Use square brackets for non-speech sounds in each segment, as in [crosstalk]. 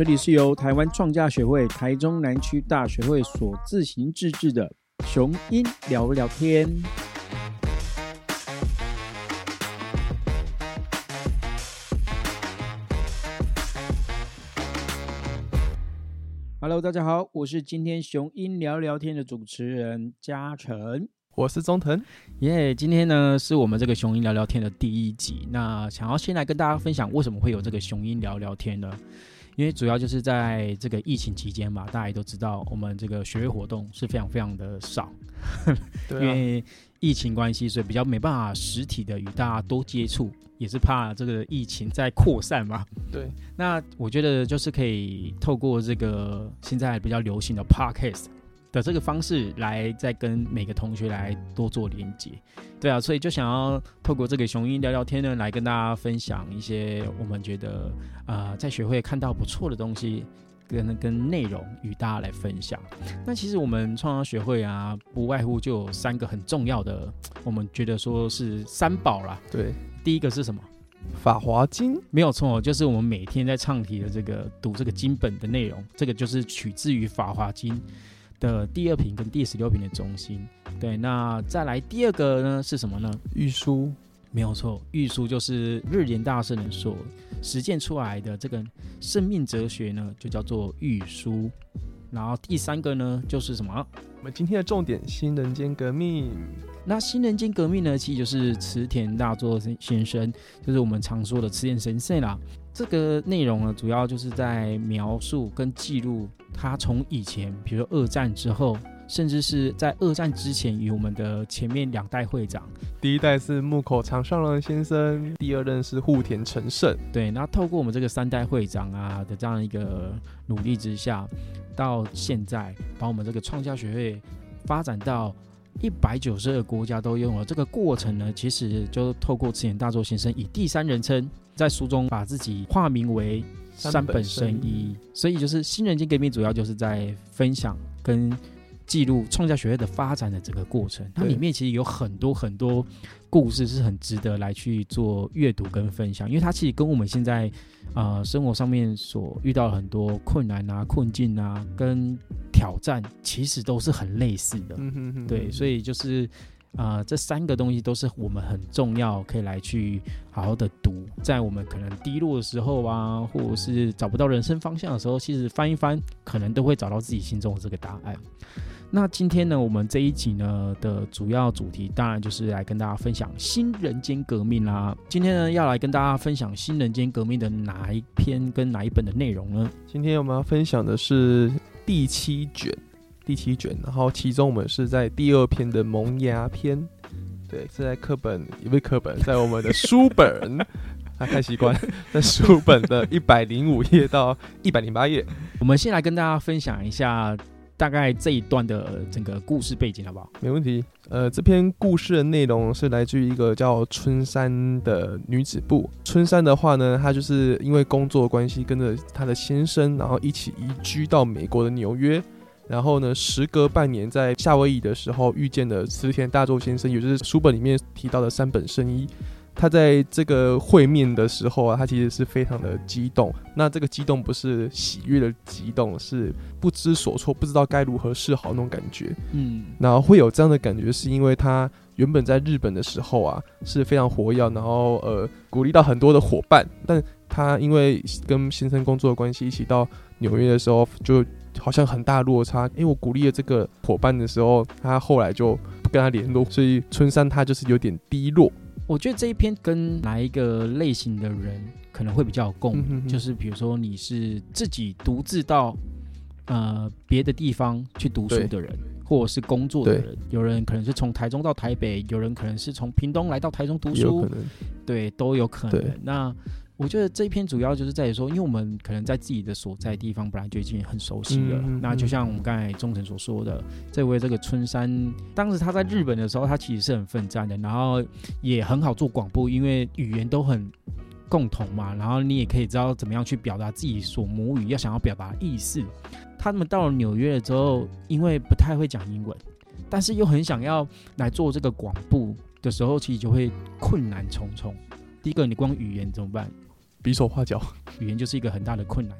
这里是由台湾创价学会台中南区大学会所自行自制的雄鹰聊聊天。Hello，大家好，我是今天雄鹰聊聊天的主持人嘉诚。我是中腾，耶！今天呢是我们这个雄鹰聊聊天的第一集。那想要先来跟大家分享，为什么会有这个雄鹰聊聊天呢？因为主要就是在这个疫情期间嘛，大家也都知道，我们这个学会活动是非常非常的少，因为疫情关系，所以比较没办法实体的与大家多接触，也是怕这个疫情在扩散嘛。对，那我觉得就是可以透过这个现在比较流行的 Podcast。的这个方式来再跟每个同学来多做连接，对啊，所以就想要透过这个雄鹰聊聊天呢，来跟大家分享一些我们觉得啊在学会看到不错的东西，跟跟内容与大家来分享。那其实我们创造学会啊，不外乎就有三个很重要的，我们觉得说是三宝啦。对，第一个是什么？法华经没有错，就是我们每天在唱题的这个读这个经本的内容，这个就是取自于法华经。的第二瓶跟第十六瓶的中心，对，那再来第二个呢是什么呢？玉书没有错，玉书就是日莲大圣人所实践出来的这个生命哲学呢，就叫做玉书。然后第三个呢就是什么？我们今天的重点新人间革命。那新人间革命呢，其实就是池田大作先生，就是我们常说的池田神社啦。这个内容呢，主要就是在描述跟记录他从以前，比如说二战之后，甚至是在二战之前，与我们的前面两代会长，第一代是木口长上郎先生，第二任是户田成胜。对，那透过我们这个三代会长啊的这样一个努力之下，到现在把我们这个创价学会发展到一百九十二个国家都拥有。这个过程呢，其实就透过赤田大作先生以第三人称。在书中把自己化名为山本生一，所以就是新人间革命主要就是在分享跟记录创价学会的发展的整个过程。它里面其实有很多很多故事是很值得来去做阅读跟分享，因为它其实跟我们现在啊生活上面所遇到很多困难啊、困境啊跟挑战，其实都是很类似的。对，所以就是。啊，这三个东西都是我们很重要，可以来去好好的读。在我们可能低落的时候啊，或者是找不到人生方向的时候，其实翻一翻，可能都会找到自己心中的这个答案。那今天呢，我们这一集呢的主要主题，当然就是来跟大家分享新人间革命啦。今天呢，要来跟大家分享新人间革命的哪一篇跟哪一本的内容呢？今天我们要分享的是第七卷。第七卷，然后其中我们是在第二篇的萌芽篇，对，是在课本，不是课本，在我们的书本，[laughs] 啊，太习惯，[laughs] 在书本的一百零五页到一百零八页。我们先来跟大家分享一下大概这一段的整个故事背景，好不好？没问题。呃，这篇故事的内容是来自于一个叫春山的女子部。春山的话呢，她就是因为工作关系，跟着她的先生，然后一起移居到美国的纽约。然后呢，时隔半年，在夏威夷的时候遇见了池田大作先生，也就是书本里面提到的三本圣一。他在这个会面的时候啊，他其实是非常的激动。那这个激动不是喜悦的激动，是不知所措，不知道该如何是好那种感觉。嗯，然后会有这样的感觉，是因为他原本在日本的时候啊是非常活跃，然后呃鼓励到很多的伙伴。但他因为跟先生工作的关系，一起到纽约的时候就。好像很大落差，因为我鼓励了这个伙伴的时候，他后来就不跟他联络，所以春山他就是有点低落。我觉得这一篇跟哪一个类型的人可能会比较有共鸣，就是比如说你是自己独自到呃别的地方去读书的人，或者是工作的人，有人可能是从台中到台北，有人可能是从屏东来到台中读书，对，都有可能。那我觉得这一篇主要就是在于说，因为我们可能在自己的所在地方本来就已经很熟悉了。那就像我们刚才忠诚所说的，这位这个春山，当时他在日本的时候，他其实是很奋战的，然后也很好做广播，因为语言都很共同嘛。然后你也可以知道怎么样去表达自己所母语要想要表达意思。他们到了纽约了之后，因为不太会讲英文，但是又很想要来做这个广播的时候，其实就会困难重重。第一个，你光语言怎么办？比手画脚。语言就是一个很大的困难。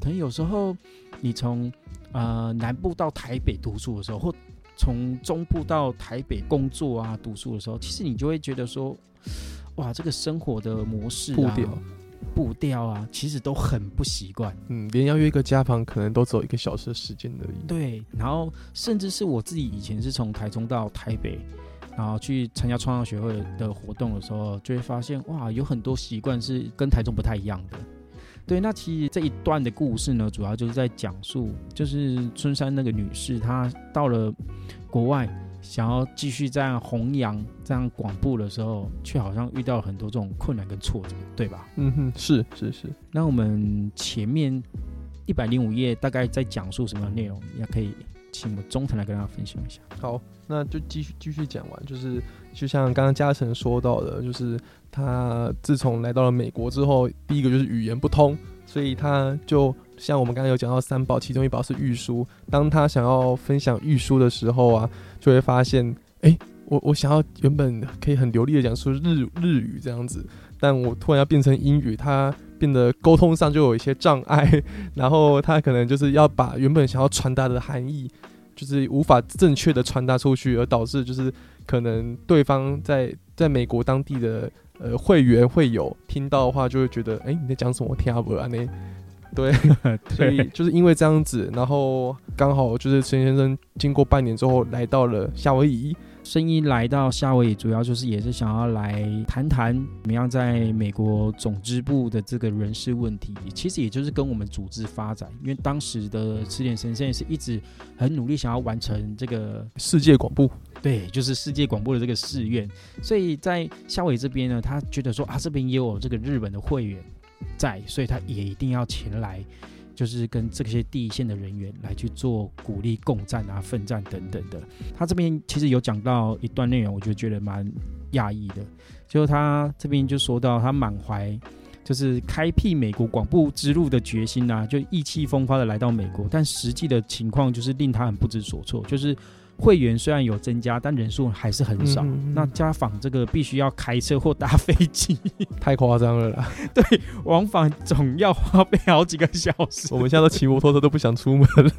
可能有时候你从呃南部到台北读书的时候，或从中部到台北工作啊读书的时候，其实你就会觉得说，哇，这个生活的模式、啊、步调，步调啊，其实都很不习惯。嗯，连要约一个家访，可能都只有一个小时的时间而已。对，然后甚至是我自己以前是从台中到台北，然后去参加创造学会的活动的时候，就会发现哇，有很多习惯是跟台中不太一样的。对，那其实这一段的故事呢，主要就是在讲述，就是春山那个女士，她到了国外，想要继续这样弘扬、这样广布的时候，却好像遇到了很多这种困难跟挫折，对吧？嗯哼，是是是。那我们前面一百零五页大概在讲述什么内容？也可以请我们中层来跟大家分享一下。好，那就继续继续讲完，就是就像刚刚嘉诚说到的，就是他自从来到了美国之后，第一个就是语言不通，所以他就像我们刚刚有讲到三宝，其中一宝是玉书。当他想要分享玉书的时候啊，就会发现，哎、我我想要原本可以很流利的讲出日日语这样子，但我突然要变成英语，他变得沟通上就有一些障碍，[laughs] 然后他可能就是要把原本想要传达的含义。就是无法正确的传达出去，而导致就是可能对方在在美国当地的呃会员会有听到的话，就会觉得，哎、你在讲什么？我听不啊那。[laughs] 对，所以就是因为这样子，然后刚好就是陈先生经过半年之后来到了夏威夷，声音来到夏威夷，主要就是也是想要来谈谈怎么样在美国总支部的这个人事问题，其实也就是跟我们组织发展，因为当时的赤点神圣是一直很努力想要完成这个世界广播，对，就是世界广播的这个誓愿，所以在夏威夷这边呢，他觉得说啊，这边也有这个日本的会员在，所以他也一定要前来。就是跟这些第一线的人员来去做鼓励、共战啊、奋战等等的。他这边其实有讲到一段内容，我就觉得蛮讶异的。就他这边就说到，他满怀就是开辟美国广播之路的决心啊，就意气风发的来到美国，但实际的情况就是令他很不知所措，就是。会员虽然有增加，但人数还是很少。嗯嗯嗯那家访这个必须要开车或搭飞机，[laughs] 太夸张了啦！对往返总要花费好几个小时。我们现在都骑摩托车都不想出门了，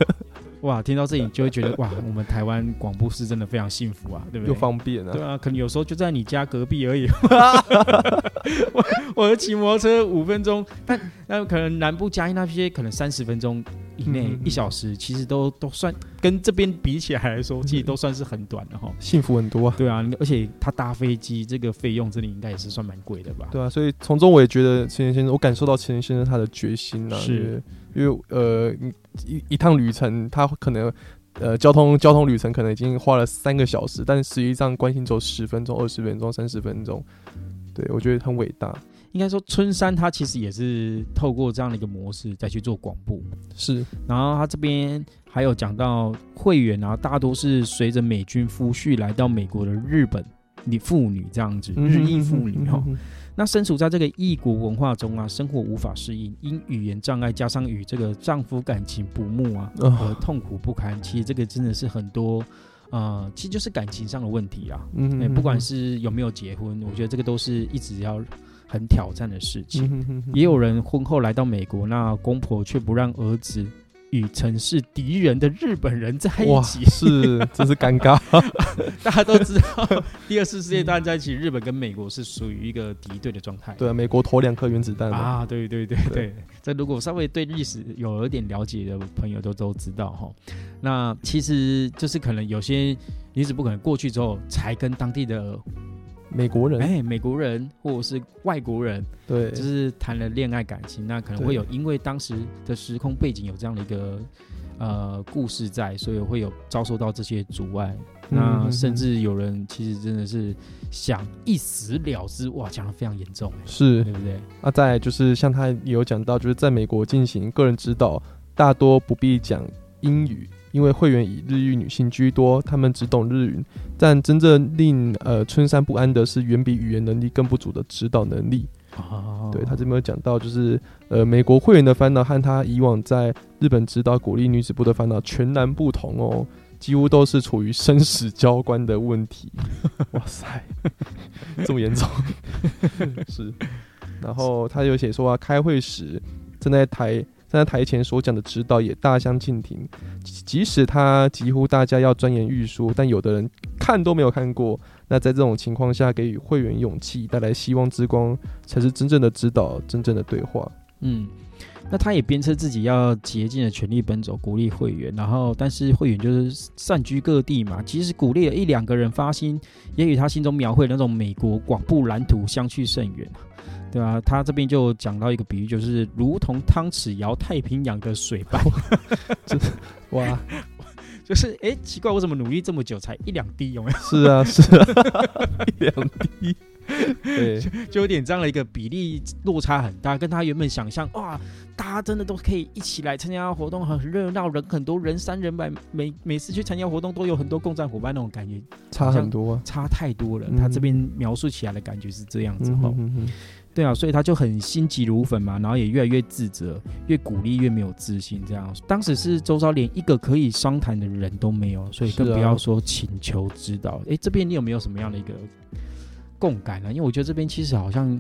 哇，听到这里就会觉得哇，我们台湾广播是真的非常幸福啊，对不对？又方便啊对。啊，可能有时候就在你家隔壁而已。[laughs] 我我骑摩托车五分钟，但那可能南部嘉义那些可能三十分钟以内，一小时其实都都算跟这边比起来来说，其实都算是很短的哈。幸福很多啊。对啊，而且他搭飞机这个费用，这里应该也是算蛮贵的吧？对啊，所以从中我也觉得钱先生，我感受到钱先生他的决心啊，是因为呃一一趟旅程，他可能呃交通交通旅程可能已经花了三个小时，但实际上关心只有十分钟、二十分钟、三十分钟，对我觉得很伟大，应该说春山他其实也是透过这样的一个模式再去做广播。是。然后他这边还有讲到会员啊，大多是随着美军夫婿来到美国的日本女妇女这样子，日裔妇女哈、嗯那身处在这个异国文化中啊，生活无法适应，因语言障碍加上与这个丈夫感情不睦啊，啊而痛苦不堪。其实这个真的是很多。呃，其实就是感情上的问题啊，嗯哎、不管是有没有结婚，我觉得这个都是一直要很挑战的事情。嗯也有人婚后来到美国，那公婆却不让儿子与曾是敌人的日本人在一哇，起。是真是尴尬，[laughs] 大家都知道，第二次世界大战在一起，日本跟美国是属于一个敌对的状态。对啊，美国投两颗原子弹嘛，啊，对对对对对，这如果稍微对历史有一点了解的朋友都都知道哈。那其实就是可能有些女子不可能过去之后才跟当地的美国人，哎美国人或者是外国人对，就是谈了恋爱感情，那可能会有因为当时的时空背景有这样的一个呃故事在，所以会有遭受到这些阻碍。那嗯甚至有人其实真的是想一死了之，哇，讲的非常严重，是对不对？那再就是像他有讲到，就是在美国进行个人指导，大多不必讲英语，因为会员以日裔女性居多，他们只懂日语。但真正令呃春山不安的是，远比语言能力更不足的指导能力。哦对他这边有讲到，就是呃美国会员的烦恼和他以往在日本指导鼓励女子部的烦恼全然不同哦。几乎都是处于生死交关的问题，[laughs] 哇塞，[laughs] 这么严重，[laughs] 是然后他有写说啊，开会时正在台站在台前所讲的指导也大相径庭，即使他几乎大家要钻研玉书，但有的人看都没有看过。那在这种情况下，给予会员勇气，带来希望之光，才是真正的指导，真正的对话。嗯。那他也鞭策自己要竭尽了全力奔走，鼓励会员。然后，但是会员就是散居各地嘛，即使鼓励了一两个人发心，也与他心中描绘那种美国广布蓝图相去甚远对啊？他这边就讲到一个比喻，就是如同汤匙摇太平洋的水般 [laughs] [laughs] 哇，就是哎，奇怪，我怎么努力这么久才一两滴？有没有？是啊，是啊，[laughs] 一两滴。对，就有点这样的一个比例落差很大，跟他原本想象哇，大家真的都可以一起来参加活动，很热闹，人很多人山人海，每每次去参加活动都有很多共战伙伴那种感觉，差很多，差太多了。他这边描述起来的感觉是这样子哈，对啊，所以他就很心急如焚嘛，然后也越来越自责，越鼓励越没有自信，这样。当时是周遭连一个可以商谈的人都没有，所以更不要说请求指导。哎，这边你有没有什么样的一个？共感呢？因为我觉得这边其实好像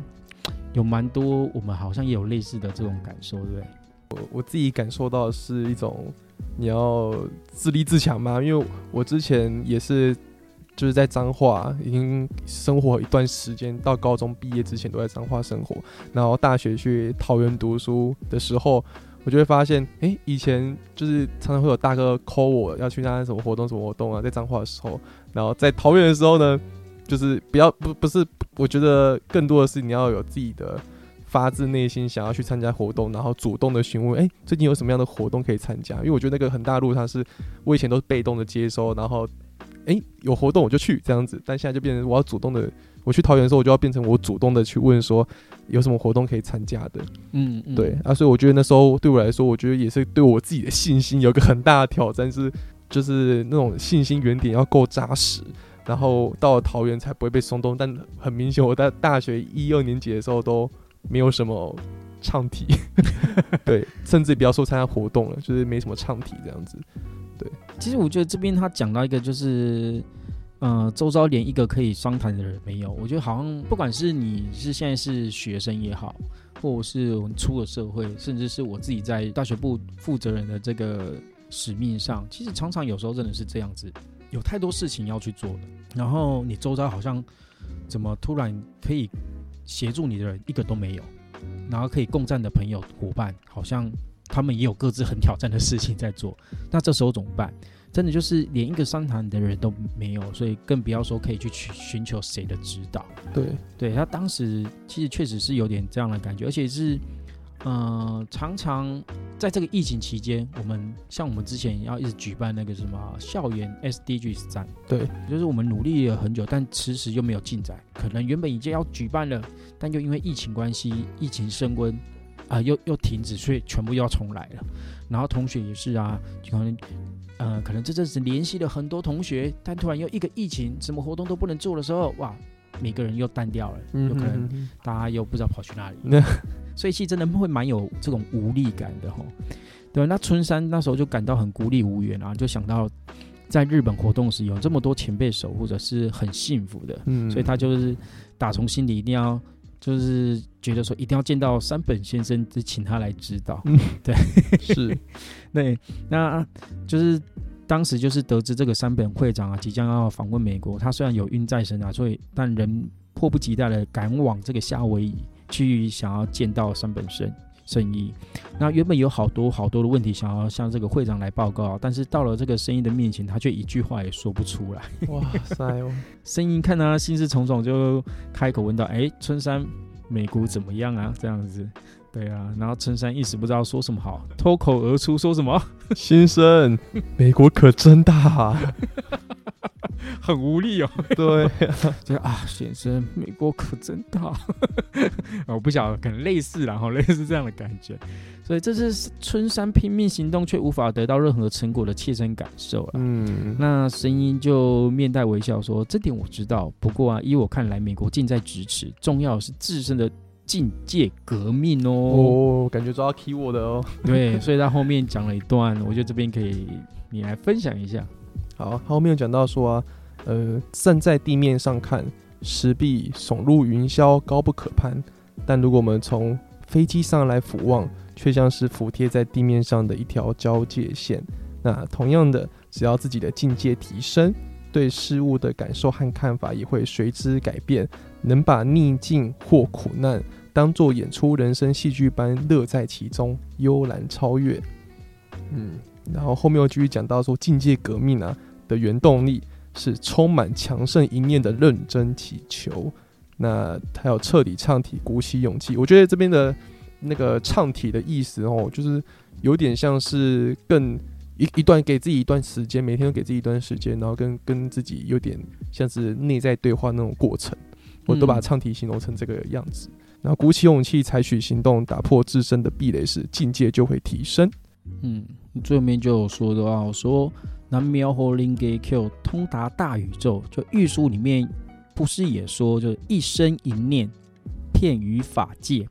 有蛮多，我们好像也有类似的这种感受，对不对？我我自己感受到是一种你要自立自强嘛，因为我之前也是就是在彰化已经生活一段时间，到高中毕业之前都在彰化生活，然后大学去桃园读书的时候，我就会发现，哎，以前就是常常会有大哥 call 我要去参加什么活动什么活动啊，在彰化的时候，然后在桃园的时候呢。就是不要不不是，我觉得更多的是你要有自己的发自内心想要去参加活动，然后主动的询问，哎，最近有什么样的活动可以参加？因为我觉得那个很大路上是我以前都是被动的接收，然后哎有活动我就去这样子，但现在就变成我要主动的，我去桃园的时候我就要变成我主动的去问说有什么活动可以参加的，嗯，对啊，所以我觉得那时候对我来说，我觉得也是对我自己的信心有个很大的挑战，是就是那种信心原点要够扎实。然后到了桃园才不会被松动，但很明显，我在大学一二年级的时候都没有什么唱题，[laughs] 对，甚至不要说参加活动了，就是没什么唱题这样子。对，其实我觉得这边他讲到一个就是，呃，周遭连一个可以商谈的人没有。我觉得好像不管是你是现在是学生也好，或者是我们出了社会，甚至是我自己在大学部负责人的这个使命上，其实常常有时候真的是这样子。有太多事情要去做的，然后你周遭好像怎么突然可以协助你的人一个都没有，然后可以共战的朋友伙伴好像他们也有各自很挑战的事情在做，那这时候怎么办？真的就是连一个商谈的人都没有，所以更不要说可以去寻求谁的指导。对，对他当时其实确实是有点这样的感觉，而且是。呃，常常在这个疫情期间，我们像我们之前要一直举办那个什么校园 SDGs 展，对，就是我们努力了很久，但迟迟又没有进展。可能原本已经要举办了，但又因为疫情关系，疫情升温，啊，又又停止，所以全部又要重来了。然后同学也是啊，可能呃，可能这阵子联系了很多同学，但突然又一个疫情，什么活动都不能做的时候，哇，每个人又淡掉了，有可能大家又不知道跑去哪里。[laughs] 所以其实真的会蛮有这种无力感的吼，对那春山那时候就感到很孤立无援啊，就想到在日本活动时有这么多前辈守护者是很幸福的，嗯，所以他就是打从心里一定要就是觉得说一定要见到山本先生，就请他来指导，对，是，[laughs] 对，那就是当时就是得知这个山本会长啊即将要访问美国，他虽然有孕在身啊，所以但人迫不及待的赶往这个夏威夷。去想要见到山本胜生意，那原本有好多好多的问题想要向这个会长来报告，但是到了这个声音的面前，他却一句话也说不出来。哇塞！[laughs] 声音看他心事重重，就开口问道：“哎，春山，美国怎么样啊？”这样子，对啊。然后春山一时不知道说什么好，脱口而出说什么：“先生，[laughs] 美国可真大。[laughs] ”很无力哦，对，[laughs] 就啊，先生，美国可真大，我不晓得，可能类似，然后类似这样的感觉，所以这是春山拼命行动却无法得到任何成果的切身感受了。嗯，那声音就面带微笑说：“这点我知道，不过啊，依我看来，美国近在咫尺，重要是自身的境界革命哦。”哦，感觉抓到 key word 哦。[laughs] 对，所以他后面讲了一段，我觉得这边可以你来分享一下。好，后面有讲到说啊，呃，站在地面上看，石壁耸入云霄，高不可攀；但如果我们从飞机上来俯望，却像是服贴在地面上的一条交界线。那同样的，只要自己的境界提升，对事物的感受和看法也会随之改变，能把逆境或苦难当做演出人生戏剧般乐在其中，悠然超越。嗯，然后后面又继续讲到说，境界革命啊的原动力是充满强盛一念的认真祈求。那他要彻底唱体，鼓起勇气。我觉得这边的那个唱体的意思哦，就是有点像是更一一段给自己一段时间，每天都给自己一段时间，然后跟跟自己有点像是内在对话那种过程。我都把唱体形容成这个样子。然后鼓起勇气，采取行动，打破自身的壁垒时，境界就会提升。嗯，最后面就有说的话，我说南苗和林给 Q 通达大宇宙，就玉书里面。不是也说，就一生一念，片于法界，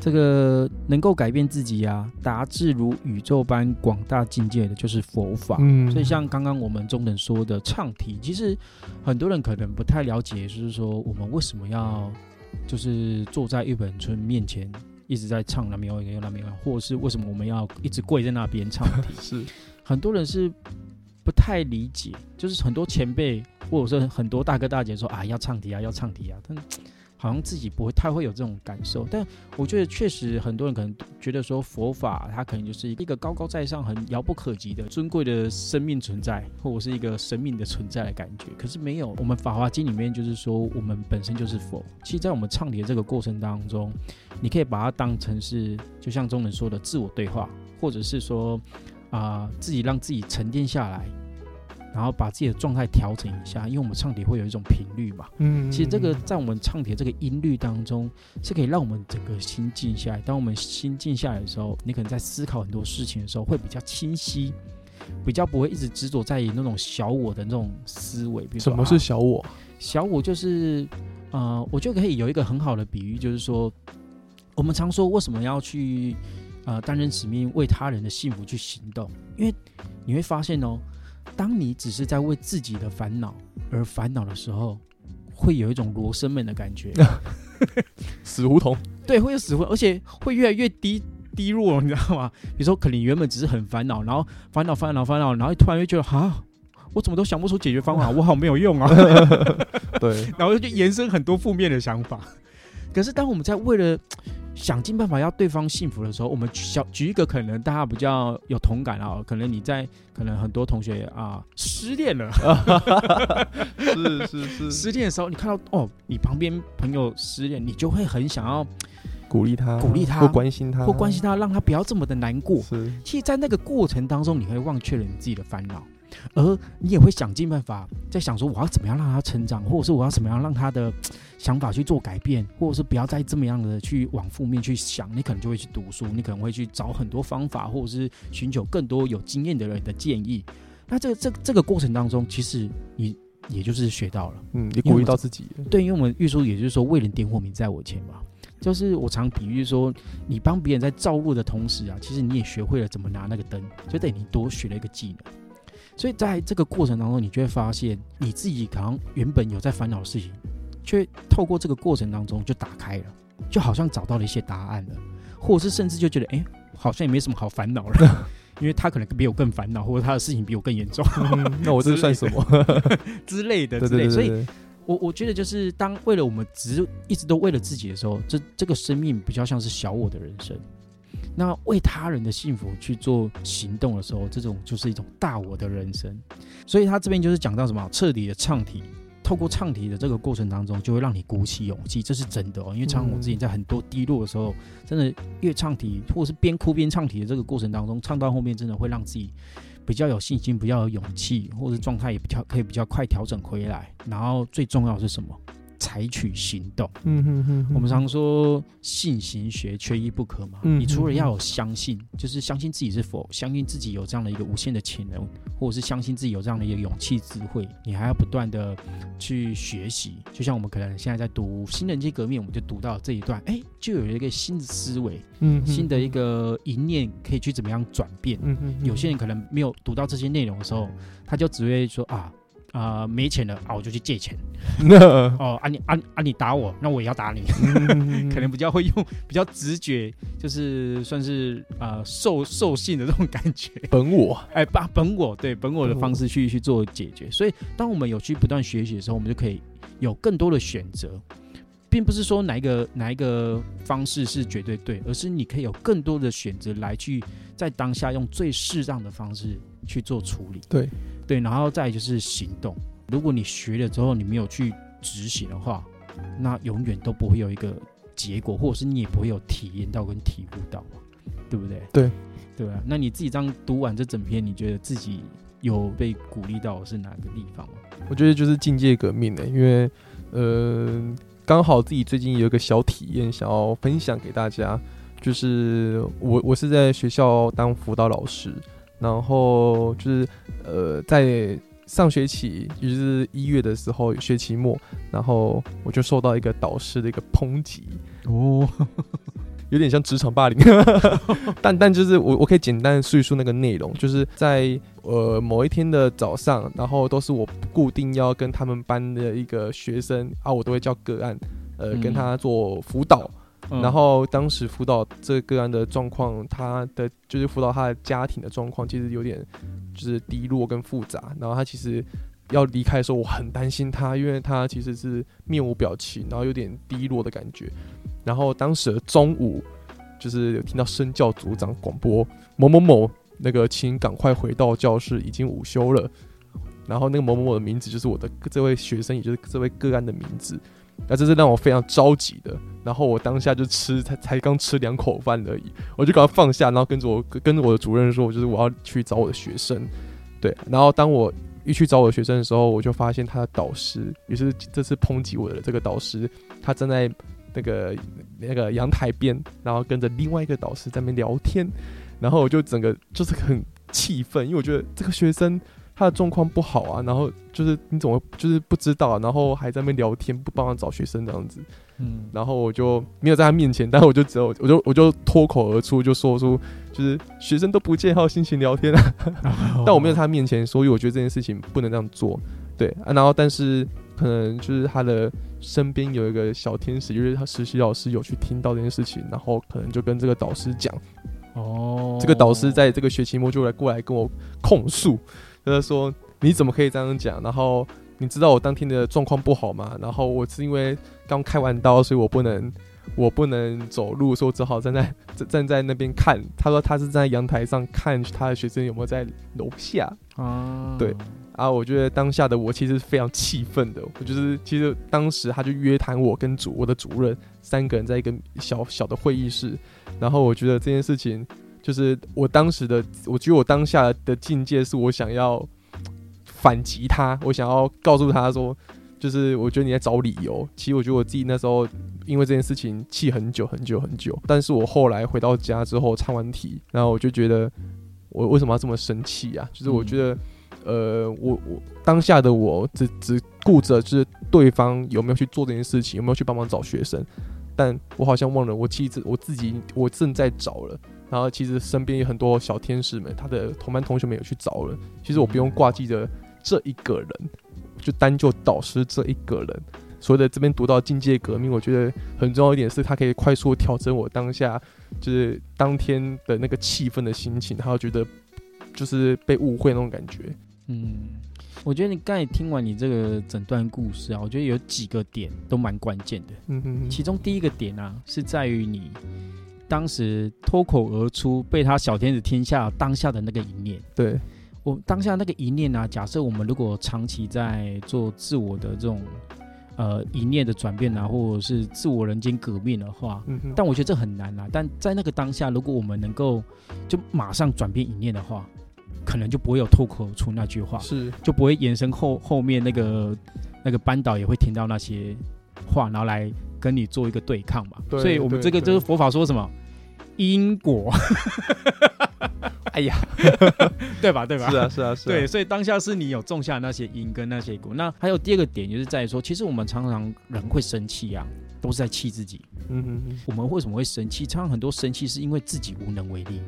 这个能够改变自己啊，达至如宇宙般广大境界的，就是佛法。嗯，所以像刚刚我们中等说的唱题，其实很多人可能不太了解，就是说我们为什么要就是坐在玉本村面前一直在唱那边有那边或者是为什么我们要一直跪在那边唱题？[laughs] 是很多人是。不太理解，就是很多前辈或者是很多大哥大姐说啊要唱题啊要唱题啊，但好像自己不会太会有这种感受。但我觉得确实很多人可能觉得说佛法它可能就是一个高高在上、很遥不可及的尊贵的生命存在，或者是一个生命的存在的感觉。可是没有，我们法华经里面就是说我们本身就是佛。其实，在我们唱碟这个过程当中，你可以把它当成是就像中文说的自我对话，或者是说。啊，自己让自己沉淀下来，然后把自己的状态调整一下，因为我们唱题会有一种频率嘛。嗯，其实这个在我们唱铁这个音律当中，是可以让我们整个心静下来。当我们心静下来的时候，你可能在思考很多事情的时候会比较清晰，比较不会一直执着在那种小我的那种思维。比如什么是小我？小我就是，呃，我就可以有一个很好的比喻，就是说，我们常说为什么要去。呃，担任使命，为他人的幸福去行动，因为你会发现哦，当你只是在为自己的烦恼而烦恼的时候，会有一种罗生门的感觉，[laughs] 死胡同。对，会有死胡，而且会越来越低低落，你知道吗？比如说，可能原本只是很烦恼，然后烦恼烦恼烦恼，然后突然又觉得，啊，我怎么都想不出解决方法，我好没有用啊。对，[laughs] 然后就延伸很多负面的想法。可是，当我们在为了想尽办法要对方幸福的时候，我们小举一个可能大家比较有同感啊，可能你在可能很多同学啊失恋了，[laughs] 是是是，失恋的时候，你看到哦，你旁边朋友失恋，你就会很想要鼓励他，鼓励他，或关心他，或关心他，让他不要这么的难过。是，其实，在那个过程当中，你会忘却了你自己的烦恼。而你也会想尽办法在想说，我要怎么样让他成长，或者是我要怎么样让他的想法去做改变，或者是不要再这么样的去往负面去想。你可能就会去读书，你可能会去找很多方法，或者是寻求更多有经验的人的建议。那这个这这个过程当中，其实你也就是学到了，嗯，你鼓励到自己。对，因为我们玉书，也就是说，为人点火，名在我前嘛。就是我常比喻说，你帮别人在照路的同时啊，其实你也学会了怎么拿那个灯，就等于你多学了一个技能。所以在这个过程当中，你就会发现你自己可能原本有在烦恼的事情，却透过这个过程当中就打开了，就好像找到了一些答案了，或者是甚至就觉得，哎，好像也没什么好烦恼了，[laughs] 因为他可能比我更烦恼，或者他的事情比我更严重，那我这算什么 [laughs] 之类的之类。所以，我我觉得就是当为了我们只一直都为了自己的时候，这这个生命比较像是小我的人生。那为他人的幸福去做行动的时候，这种就是一种大我的人生。所以他这边就是讲到什么，彻底的唱题，透过唱题的这个过程当中，就会让你鼓起勇气，这是真的哦。因为唱我之前在很多低落的时候，真的越唱题，或者是边哭边唱题的这个过程当中，唱到后面真的会让自己比较有信心，比较有勇气，或者状态也比较可以比较快调整回来。然后最重要是什么？采取行动。嗯哼哼，我们常说信行学缺一不可嘛。你除了要有相信，就是相信自己是否相信自己有这样的一个无限的潜能，或者是相信自己有这样的一个勇气智慧，你还要不断的去学习。就像我们可能现在在读《新人界革命》，我们就读到这一段，哎，就有一个新的思维，嗯，新的一个一念可以去怎么样转变。嗯哼，有些人可能没有读到这些内容的时候，他就只会说啊。啊、没钱了啊，我就去借钱。那 [laughs] 哦，啊你啊啊你打我，那我也要打你。[laughs] 可能比较会用比较直觉，就是算是呃兽兽性的这种感觉。本我，[laughs] 哎，把本我对本我的方式去去做解决。所以，当我们有去不断学习的时候，我们就可以有更多的选择，并不是说哪一个哪一个方式是绝对对，而是你可以有更多的选择来去在当下用最适当的方式去做处理。对对，然后再就是行动。如果你学了之后你没有去执行的话，那永远都不会有一个结果，或者是你也不会有体验到跟体悟到嘛，对不对？对，对啊。那你自己这样读完这整篇，你觉得自己有被鼓励到是哪个地方吗？我觉得就是境界革命的、因为呃，刚好自己最近有一个小体验想要分享给大家，就是我我是在学校当辅导老师，然后就是呃在上学期，也就是一月的时候学期末，然后我就受到一个导师的一个抨击，哦，[laughs] 有点像职场霸凌，[laughs] 但但就是我我可以简单的叙述那个内容，就是在呃某一天的早上，然后都是我固定要跟他们班的一个学生啊，我都会叫个案，呃，嗯。跟他做辅导。然后当时辅导这个个案的状况，他的就是辅导他的家庭的状况，其实有点就是低落跟复杂。然后他其实要离开的时候，我很担心他，因为他其实是面无表情，然后有点低落的感觉。然后当时的中午，就是有听到身教组长广播某某某那个，请赶快回到教室，已经午休了。然后那个某某某的名字就是我的这位学生，也就是这位个案的名字。那这是让我非常着急的。然后我当下就吃才才刚吃两口饭而已，我就赶快放下，然后跟着我跟着我的主任说，我就是我要去找我的学生。对，然后当我一去找我的学生的时候，我就发现他的导师，也是这次抨击我的这个导师，他站在那个那个阳台边，然后跟着另外一个导师在那边聊天，然后我就整个就是很气愤，因为我觉得这个学生他的状况不好啊，然后就是你怎么就是不知道、啊，然后还在那边聊天，不帮他找学生这样子，嗯，然后我就没有在他面前，但我就只有我就我就脱口而出就说出就是学生都不见还有心情聊天啊，[laughs] 但我没有在他面前，所以我觉得这件事情不能这样做，对啊，然后但是可能就是他的身边有一个小天使，就是他实习老师有去听到这件事情，然后可能就跟这个导师讲，哦，这个导师在这个学期末就来过来跟我控诉，就是说你怎么可以这样讲？然后你知道我当天的状况不好吗？然后我是因为刚开完刀，所以我不能我不能走路，所以我只好站在站 [laughs] 站在那边看。他说他是站在阳台上看他的学生有没有在楼下啊，对啊。我觉得当下的我其实非常气愤的，我就是其实当时他就约谈我跟主我的主任三个人在一个小小的会议室，然后我觉得这件事情。就是我当时的，我觉得我当下的境界是我想要反击他，我想要告诉他说，就是我觉得你在找理由。其实我觉得我自己那时候因为这件事情气很久很久很久，但是我后来回到家之后唱完题，然后我就觉得我为什么要这么生气啊？就是我觉得，呃，我我当下的我只只顾着就是对方有没有去做这件事情，有没有去帮忙找学生，但我好像忘了我其实我自己我正在找了。然后其实身边有很多小天使们，他的同班同学们有去找了。其实我不用挂记着这一个人，就单就导师这一个人。所以在这边读到境界革命，我觉得很重要一点是，他可以快速调整我当下就是当天的那个气氛的心情，还有觉得就是被误会那种感觉。嗯，我觉得你刚才听完你这个整段故事啊，我觉得有几个点都蛮关键的。嗯其中第一个点啊，是在于你当时脱口而出被他小天使听下当下的那个一念。对，我当下那个一念啊，假设我们如果长期在做自我的这种呃一念的转变啊，或者是自我人间革命的话，嗯哼，但我觉得这很难啊。但在那个当下，如果我们能够就马上转变一念的话，可能就不会有脱口而出那句话，是就不会延伸后后面那个那个班导也会听到那些话，然后来跟你做一个对抗嘛。对所以我们这个就是佛法说什么因果，哎呀，[laughs] 对吧？对吧？是啊，是啊，是啊，对，所以当下是你有种下那些因跟那些果。那还有第二个点，就是在于说，其实我们常常人会生气啊，都是在气自己。嗯哼哼，我们为什么会生气？常常很多生气是因为自己无能为力。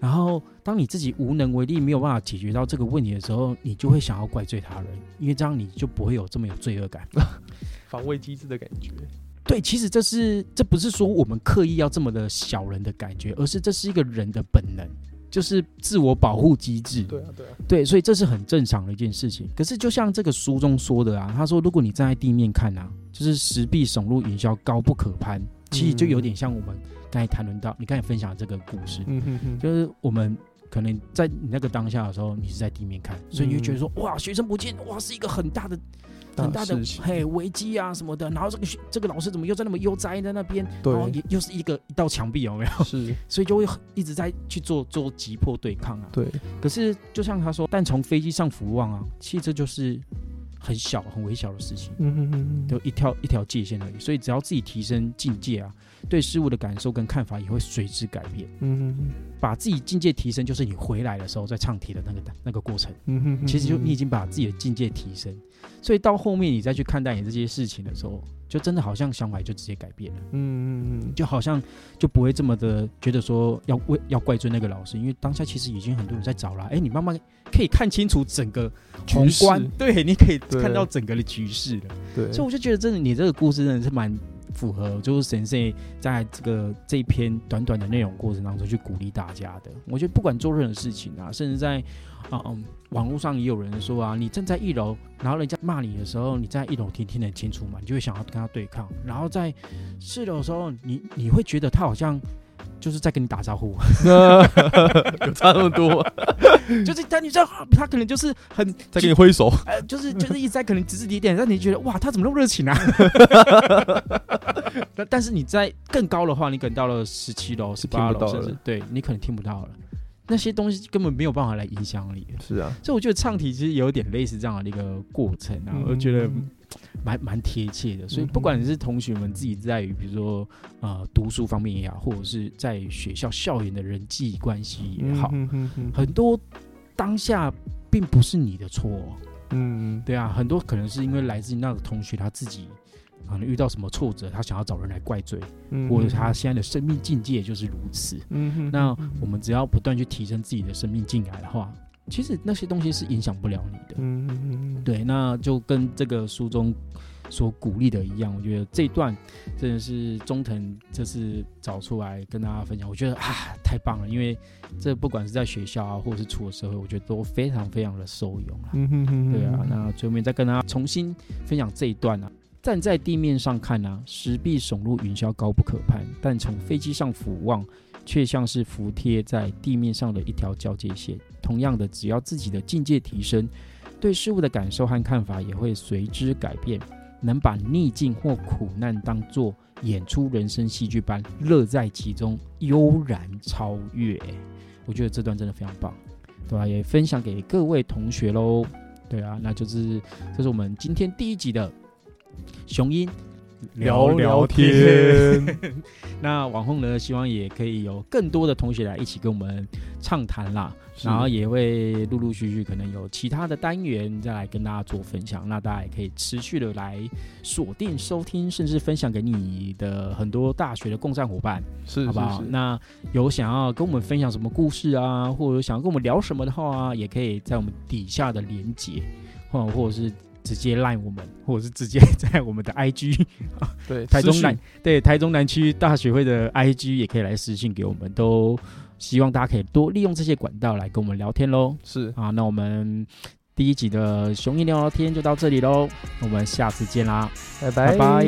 然后当你自己无能为力，没有办法解决到这个问题的时候，你就会想要怪罪他人，因为这样你就不会有这么有罪恶感。[laughs] 防卫机制的感觉。对，其实这是这不是说我们刻意要这么的小人的感觉，而是这是一个人的本能，就是自我保护机制。对啊，对啊，对，所以这是很正常的一件事情。可是就像这个书中说的啊，他说如果你站在地面看啊，就是石壁耸入云霄，高不可攀。其实就有点像我们刚才谈论到，你刚才分享的这个故事，嗯哼哼，就是我们可能在你那个当下的时候，你是在地面看，所以你就觉得说，哇，学生不见，哇，是一个很大的。很大的嘿危机啊什么的，然后这个学这个老师怎么又在那么悠哉在那边，对然后也又是一个一道墙壁有没有？是，[laughs] 所以就会一直在去做做急迫对抗啊。对，可是就像他说，但从飞机上俯望啊，其实这就是很小很微小的事情，嗯哼哼哼，就一条一条界限而已。所以只要自己提升境界啊，对事物的感受跟看法也会随之改变。嗯哼哼，把自己境界提升，就是你回来的时候在唱题的那个那个过程。嗯哼哼，其实就你已经把自己的境界提升，所以到后面你再去看待你这些事情的时候，就真的好像想法就直接改变了，嗯嗯嗯，就好像就不会这么的觉得说要为要怪罪那个老师，因为当下其实已经很多人在找了，哎，你慢慢可以看清楚整个宏观，对，你可以看到整个的局势了，对，所以我就觉得真的你这个故事真的是蛮。符合就是神社在这个这一篇短短的内容过程当中去鼓励大家的。我觉得不管做任何事情啊，甚至在啊、嗯网络上也有人说啊，你站在一楼，然后人家骂你的时候，你在一楼听听得清楚嘛，你就会想要跟他对抗。然后在四楼的时候，你你会觉得他好像就是在跟你打招呼，[laughs] 有差那么多，[laughs] 就是他你知道他可能就是很在跟你挥手，呃，就是就是一直在可能指指点点，让你觉得哇，他怎么那么热情啊？[laughs] 但但是你在更高的话，你可能到了十七楼、十八楼，听不到了。甚至对你可能听不到了。那些东西根本没有办法来影响你，是啊，所以我觉得唱题其实有点类似这样的一个过程啊，我觉得嗯蛮蛮贴切的。所以嗯不管你是同学们自己在于比如说呃读书方面也好，或者是在学校校园的人际关系也好，嗯哼哼很多当下并不是你的错。哦、嗯，对啊，很多可能是因为来自于那个同学他自己可能遇到什么挫折，他想要找人来怪罪，嗯或者他现在的生命境界就是如此。那我们只要不断去提升自己的生命境界的话，其实那些东西是影响不了你的。嗯嗯嗯，对，那就跟这个书中所鼓励的一样，我觉得这一段真的是中藤这次找出来跟大家分享，我觉得啊太棒了，因为这不管是在学校啊，或者是出了社会，我觉得都非常非常的受用啊。嗯哼哼，对啊，那最后面再跟大家重新分享这一段啊。站在地面上看啊，石壁耸入云霄，高不可攀；但从飞机上俯望，却像是服贴在地面上的一条交界线。同样的，只要自己的境界提升，对事物的感受和看法也会随之改变。能把逆境或苦难当作演出人生戏剧般，乐在其中，悠然超越。我觉得这段真的非常棒，对吧、也分享给各位同学喽。对啊，那就是这是我们今天第一集的雄鹰聊聊天，[laughs] 那往后呢，希望也可以有更多的同学来一起跟我们畅谈啦，然后也会陆陆续续可能有其他的单元再来跟大家做分享，那大家也可以持续的来锁定收听，甚至分享给你的很多大学的共战伙伴，是好不好？那有想要跟我们分享什么故事啊，或者想要跟我们聊什么的话啊，也可以在我们底下的连接，或或者是。直接赖我们，[laughs] 或者是直接在我们的 [laughs] IG 对台中南对台中南区大学会的 IG 也可以来私信给我们，都希望大家可以多利用这些管道来跟我们聊天喽。是。啊，那我们第一集的雄鹰聊聊天就到这里喽，我们下次见啦，拜。拜拜